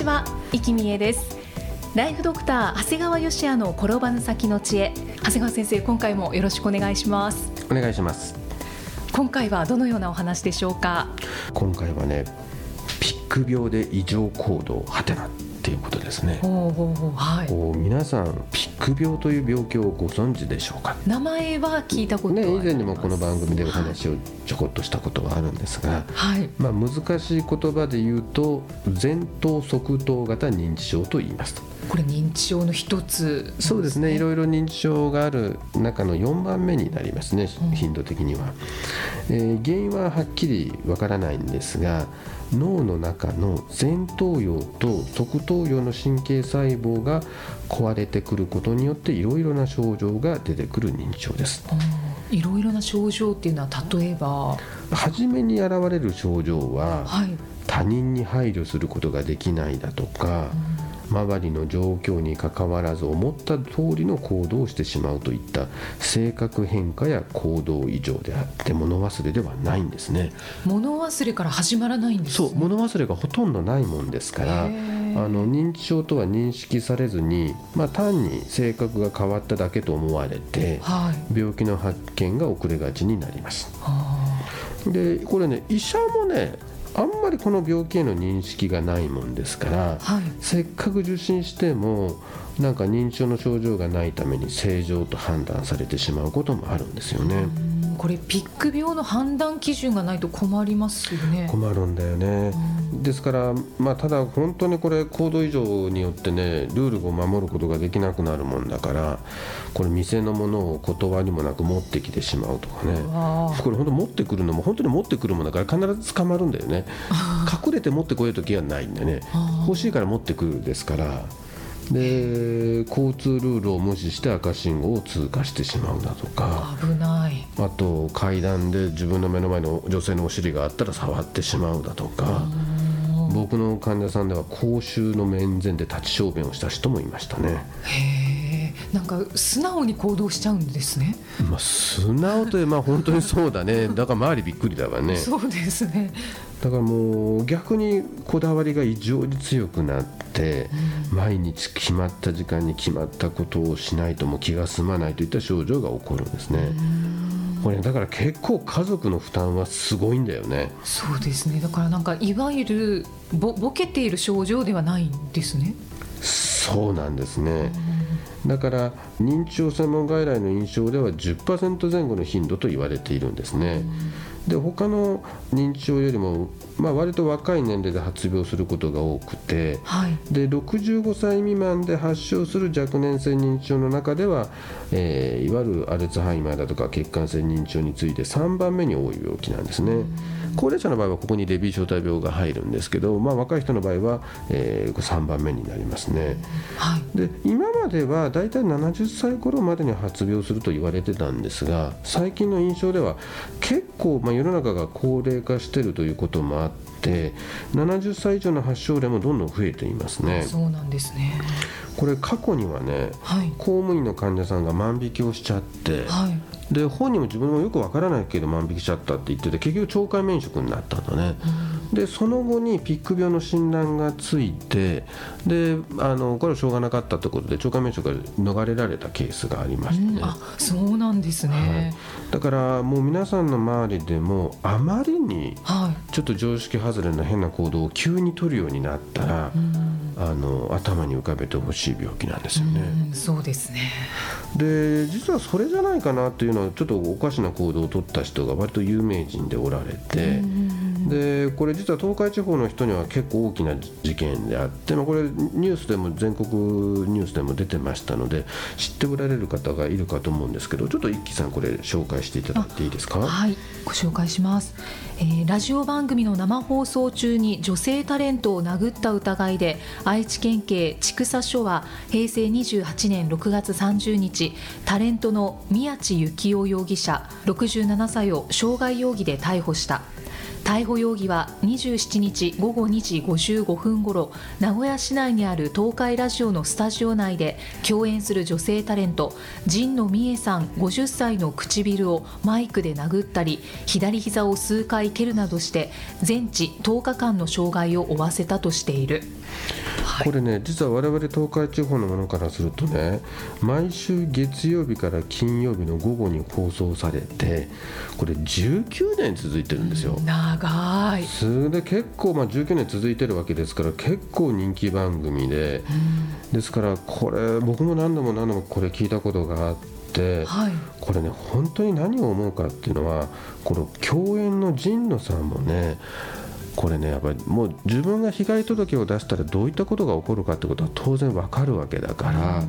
ちは、生きみえです。ライフドクター長谷川芳也の転ばぬ先の知恵。長谷川先生、今回もよろしくお願いします。お願いします。今回はどのようなお話でしょうか？今回はねピック病で異常行動はてなっていうことですね。ほうほうほうはい。こう皆さんピック病という病気をご存知でしょうか？名前は聞いたことはあります。ね以前にもこの番組でお話をちょこっとしたことがあるんですが、はい。まあ、難しい言葉で言うと前頭側頭型認知症と言いますと。これ認知症の一つ。なんそうですね。いろいろ認知症がある中の4番目になりますね。うん。頻度的には、えー原因ははっきりわからないんですが脳の中の前頭葉と側頭葉の神経細胞が壊れてくることによっていろいろな症状が出てくる認知症です。うんいろいろな症状っていうのは例えば？初めに現れる症状ははい、他人に配慮することができないだとか、周りの状況にかかわらず思った通りの行動をしてしまうといった性格変化や行動異常であって物忘れではないんですね。物忘れから始まらないんです、そう物忘れがほとんどないもんですからあの認知症とは認識されずに、まあ、単に性格が変わっただけと思われてはい。病気の発見が遅れがちになります。あ。でこれね医者もねあんまりこの病気への認識がないもんですからーはいせっかく受診してもなんか認知症の症状がないために正常と判断されてしまうこともあるんですよね。うんこれピック病の判断基準がないと困りますよね。困るんだよね。ですから、まあ、ただ本当にこれ行動異常によってねルールを守ることができなくなるもんだからこれ店のものを断りもなく持ってきてしまうとかね。あこれ本当持ってくるのも本当に持ってくるもんだから必ず捕まるんだよね。隠れて持ってこいときはないんでね。欲しいから持ってくるですからで交通ルールを無視して赤信号を通過してしまうだとか。危ない。あと階段で自分の目の前の女性のお尻があったら触ってしまうだとか。僕の患者さんでは公衆の面前で立ち小便をした人もいましたね、へえんか素直に行動しちゃうんですね。まあ、素直というまあ本当にそうだね。だから周りびっくりだわね。そうですね。だからもう逆にこだわりが異常に強くなって、毎日決まった時間に決まったことをしないともう気が済まないといった症状が起こるんですね。これだから結構家族の負担はすごいんだよね。そうですね。だからなんかいわゆるぼボケている症状ではないんですね。そうなんですね。だから認知症専門外来の印象では10%前後の頻度と言われているんですね。で他の認知症よりも、まあ、割と若い年齢で発病することが多くてはいで65歳未満で発症する若年性認知症の中では、えーいわゆるアルツハイマーだとか血管性認知症について3番目に多い病気なんですね。高齢者の場合はここにレビー小体病が入るんですけど、まあ、若い人の場合は、え3番目になりますね。はいで今まではだいたい70歳頃までに発病すると言われてたんですが最近の印象では結構、まあ、世の中が高齢化しているということもあって70歳以上の発症例もどんどん増えていますね。そうなんですねこれ過去にはねはい公務員の患者さんが万引きをしちゃってはいで本人も自分もよくわからないけど万引きしちゃったって言ってて結局懲戒免職になったんだね。でその後にピック病の診断がついてであのこれはしょうがなかったということで懲戒免職が逃れられたケースがありまして。ね、うんあそうなんですね。だからもう皆さんの周りでもあまりにはい。ちょっと常識外れな変な行動を急に取るようになったら、あの頭に浮かべてほしい病気なんですよね。うんそうですね。で実はそれじゃないかなというのはちょっとおかしな行動を取った人が割と有名人でおられて、でこれ実は東海地方の人には結構大きな事件であって、まあ、これニュースでも全国ニュースでも出てましたので知っておられる方がいるかと思うんですけどちょっと一輝さんこれ紹介していただいていいですか？はいご紹介します、えー、ラジオ番組の生放送中に女性タレントを殴った疑いで愛知県警千種署は平成28年6月30日タレントの宮地幸雄容疑者67歳を傷害容疑で逮捕した。逮捕容疑は27日午後2時55分ごろ名古屋市内にある東海ラジオのスタジオ内で共演する女性タレント神野美恵さん50歳の唇をマイクで殴ったり左膝を数回蹴るなどして全治10日間の傷害を負わせたとしている。これね実は我々東海地方のものからするとね毎週月曜日から金曜日の午後に放送されてこれ19年続いてるんですよ。長いそれで結構、まあ、19年続いてるわけですから結構人気番組で、ですからこれ僕も何度も何度もこれ聞いたことがあって。はい、これね本当に何を思うかっていうのはこの共演の神野さんもねこれねやっぱりもう自分が被害届を出したらどういったことが起こるかってことは当然わかるわけだから、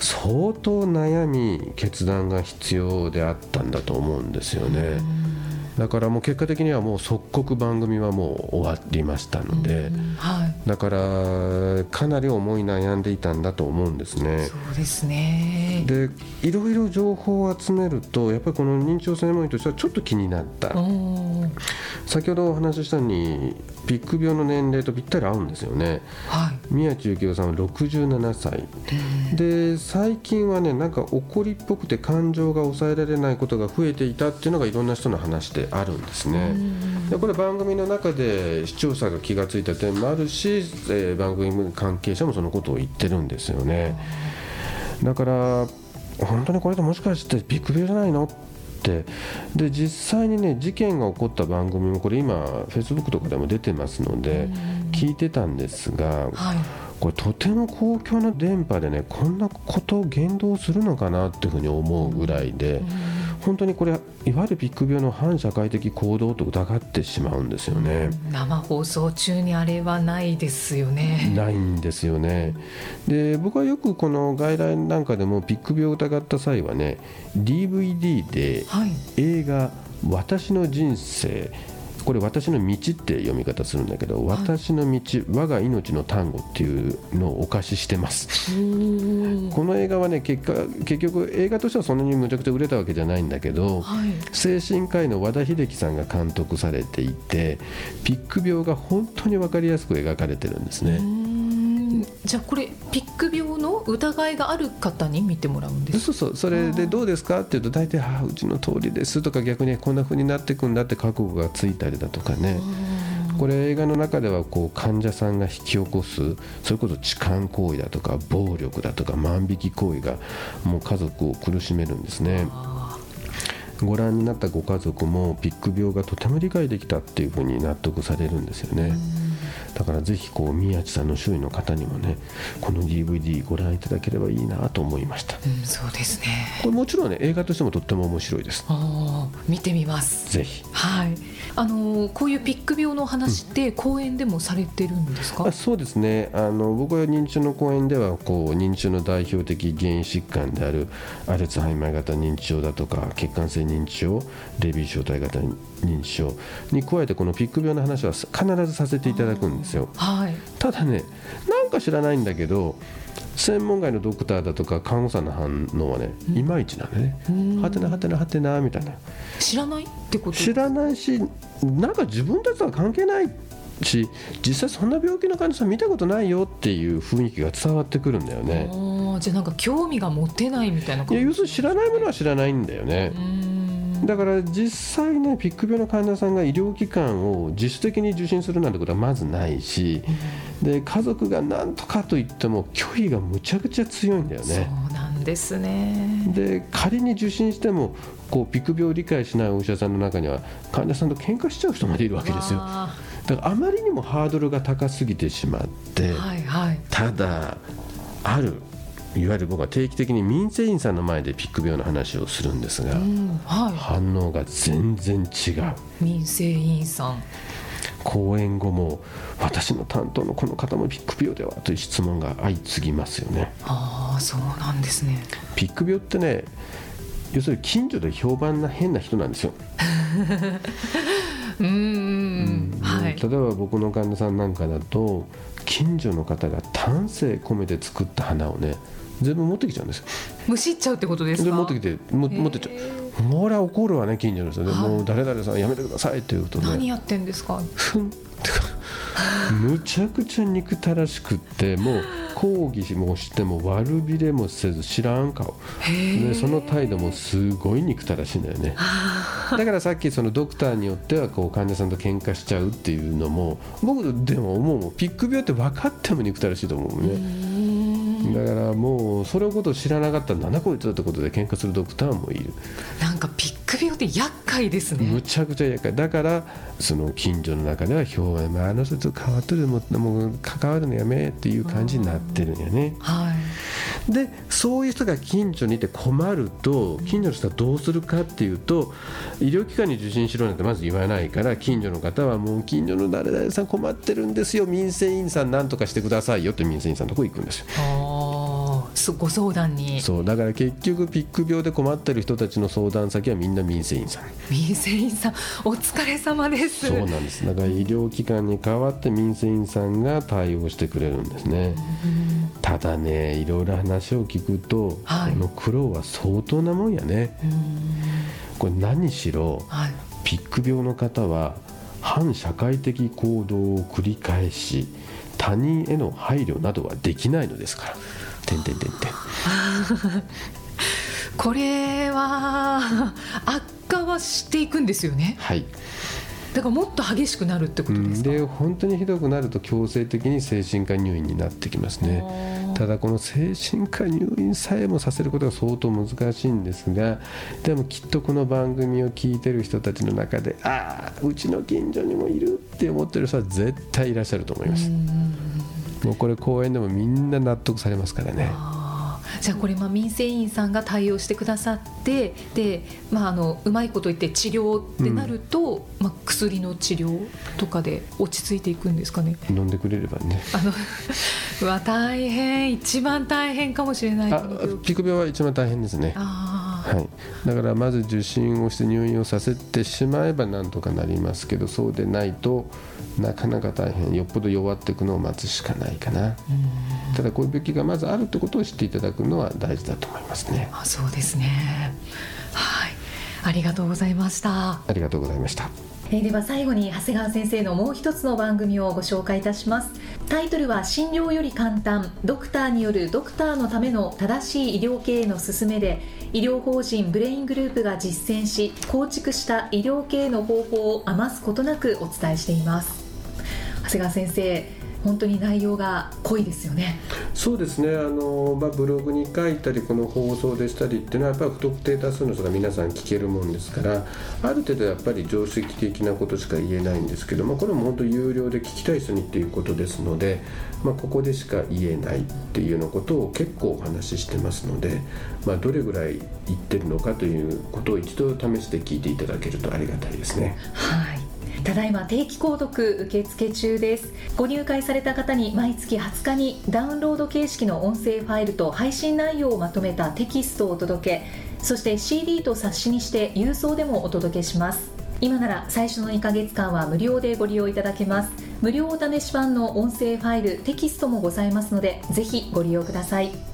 相当悩み決断が必要であったんだと思うんですよね。だからもう結果的にはもう即刻番組はもう終わりましたので、はい、だからかなり思い悩んでいたんだと思うんですね。そうですねでいろいろ情報を集めるとやっぱりこの認知症専門医としてはちょっと気になった。先ほどお話ししたようにピック病の年齢とぴったり合うんですよね、はい、宮地幸雄さんは67歳。で最近はねなんか怒りっぽくて感情が抑えられないことが増えていたっていうのがいろんな人の話であるんですね。でこれ番組の中で視聴者が気が付いた点もあるし、えー、番組関係者もそのことを言ってるんですよね。だから本当にこれでもしかしてビッグ病じゃないの？ってで実際にね事件が起こった番組もこれ今フェイスブックとかでも出てますので聞いてたんですが、はい、これとても公共の電波でねこんなことを言動するのかなっていうふうに思うぐらいで。本当にこれいわゆるビッグ病の反社会的行動と疑ってしまうんですよね。生放送中にあれはないですよね。ないんですよね。で僕はよくこの外来なんかでもビッグ病を疑った際はね DVD で映画「私の人生」これ私の道って読み方するんだけど、はい、私の道我が命の単語っていうのをお貸ししてます。この映画はね結果結局映画としてはそんなにむちゃくちゃ売れたわけじゃないんだけど、はい、精神科医の和田秀樹さんが監督されていてピック病が本当に分かりやすく描かれてるんですね。じゃあこれピック病の疑いがある方に見てもらうんですそうそうそれでどうですか？って言うと大体「ああうちの通りです」とか逆にこんなふうになっていくんだって覚悟がついたりだとかね。これ映画の中ではこう患者さんが引き起こすそれこそ痴漢行為だとか暴力だとか万引き行為がもう家族を苦しめるんですね。ご覧になったご家族もピック病がとても理解できたっていうふうに納得されるんですよね。だからぜひこう宮地さんの周囲の方にもねこの DVD ご覧いただければいいなと思いました、うん、そうですね。これもちろんね映画としてもとっても面白いです。見てみます。ぜひ。はい。あのこういうピック病の話って講演でもされてるんですか、うん、そうですね。あの僕は認知症の講演ではこう認知症の代表的原因疾患であるアルツハイマー型認知症だとか血管性認知症レビー小体型認知症に加えてこのピック病の話は必ずさせていただくんですよ、はい、ただねなんか知らないんだけど専門外のドクターだとか看護師さんの反応はね、いまいちなんでね、はてなはてなはてなみたいな。知らないってこと？知らないしなんか自分たちとは関係ないし実際そんな病気の患者さん見たことないよっていう雰囲気が伝わってくるんだよね。じゃあなんか興味が持てないみたいな感じ？いや要するに知らないものは知らないんだよねだから実際ねピック病の患者さんが医療機関を自主的に受診するなんてことはまずないし、で家族が何とかと言っても拒否がむちゃくちゃ強いんだよね。そうなんですねで仮に受診してもこうピック病を理解しないお医者さんの中には患者さんと喧嘩しちゃう人までいるわけですよ。だからあまりにもハードルが高すぎてしまって、はいはい、ただあるいわゆる僕は定期的に民生委員さんの前でピック病の話をするんですが、は反応が全然違う。い、民生委員さん。講演後も私の担当のこの方もピック病ではという質問が相次ぎますよね。ああそうなんですね。ピック病ってね要するに近所で評判な変な人なんですよ、うーん。はい。例えば僕の患者さんなんかだと近所の方が丹精込めて作った花をね全部持ってきちゃうんですよ。むしっちゃうってことですか？で持ってきても持ってっちゃう。ほら怒るわね近所の人で、はい。もう誰々さんやめてくださいって言うとね。何やってんですか？むちゃくちゃ憎たらしくってもう抗議もしても悪びれもせず知らん顔。でその態度もすごい憎たらしいんだよね。だからさっきそのドクターによってはこう患者さんと喧嘩しちゃうっていうのも僕でも思うもん。ピック病って分かっても憎たらしいと思うもんねだからもうそれのことを知らなかったらなんだこいつってことで喧嘩するドクターもいる。なんかピック病って厄介ですね。むちゃくちゃ厄介。だからその近所の中では評判、まあ、あの人と変わってる。もうもう関わるのやめっていう感じになってるんやね。はい。でそういう人が近所にいて困ると近所の人はどうするかっていうと医療機関に受診しろなんてまず言わないから近所の方はもう近所の誰々さん困ってるんですよ。民生委員さんなんとかしてくださいよって民生委員さんのとこ行くんですよご相談に。そうだから結局ピック病で困ってる人たちの相談先はみんな民生委員さん。民生委員さん。お疲れ様です。そうなんです。だから医療機関に代わって民生委員さんが対応してくれるんですね。ただねいろいろ話を聞くと、はい。この苦労は相当なもんやね。これ何しろはい。ピック病の方は反社会的行動を繰り返し他人への配慮などはできないのですから。てんてんてんてん。これは悪化はしていくんですよね？はい。だからもっと激しくなるってことですか、で本当にひどくなると強制的に精神科入院になってきますね。ただこの精神科入院さえもさせることが相当難しいんですがでもきっとこの番組を聞いてる人たちの中でああうちの近所にもいるって思ってる人は絶対いらっしゃると思いますもうこれ講演でもみんな納得されますからね。じゃあこれまあ民生委員さんが対応してくださってで、まあ、あのうまいこと言って治療ってなると、まあ、薬の治療とかで落ち着いていくんですかね。飲んでくれればね。あのうわ大変。一番大変かもしれない。ピク病は一番大変ですね。あーはい、だからまず受診をして入院をさせてしまえばなんとかなりますけどそうでないとなかなか大変よっぽど弱っていくのを待つしかないかな。ただこういう病気がまずあるってことを知っていただくのは大事だと思いますね。あそうですね。はい。ありがとうございました。ありがとうございましたえーでは最後に長谷川先生のもう一つの番組をご紹介いたします。タイトルは診療より簡単ドクターによるドクターのための正しい医療経営の勧めで医療法人ブレイングループが実践し構築した医療経営の方法を余すことなくお伝えしています。長谷川先生本当に内容が濃いですよね。そうですね。あの、まあ、ブログに書いたりこの放送でしたりっていうのはやっぱり不特定多数の人が皆さん聞けるもんですからある程度やっぱり常識的なことしか言えないんですけど、まあ、これも本当有料で聞きたい人にっていうことですので、まあ、ここでしか言えないっていうようなことを結構お話ししてますので、まあ、どれぐらい言ってるのかということを一度試して聞いていただけるとありがたいですね。はいただいま定期購読受付中です。ご入会された方に毎月20日にダウンロード形式の音声ファイルと配信内容をまとめたテキストをお届けそして CD と冊子にして郵送でもお届けします。今なら最初の2ヶ月間は無料でご利用いただけます。無料お試し版の音声ファイルテキストもございますのでぜひご利用ください。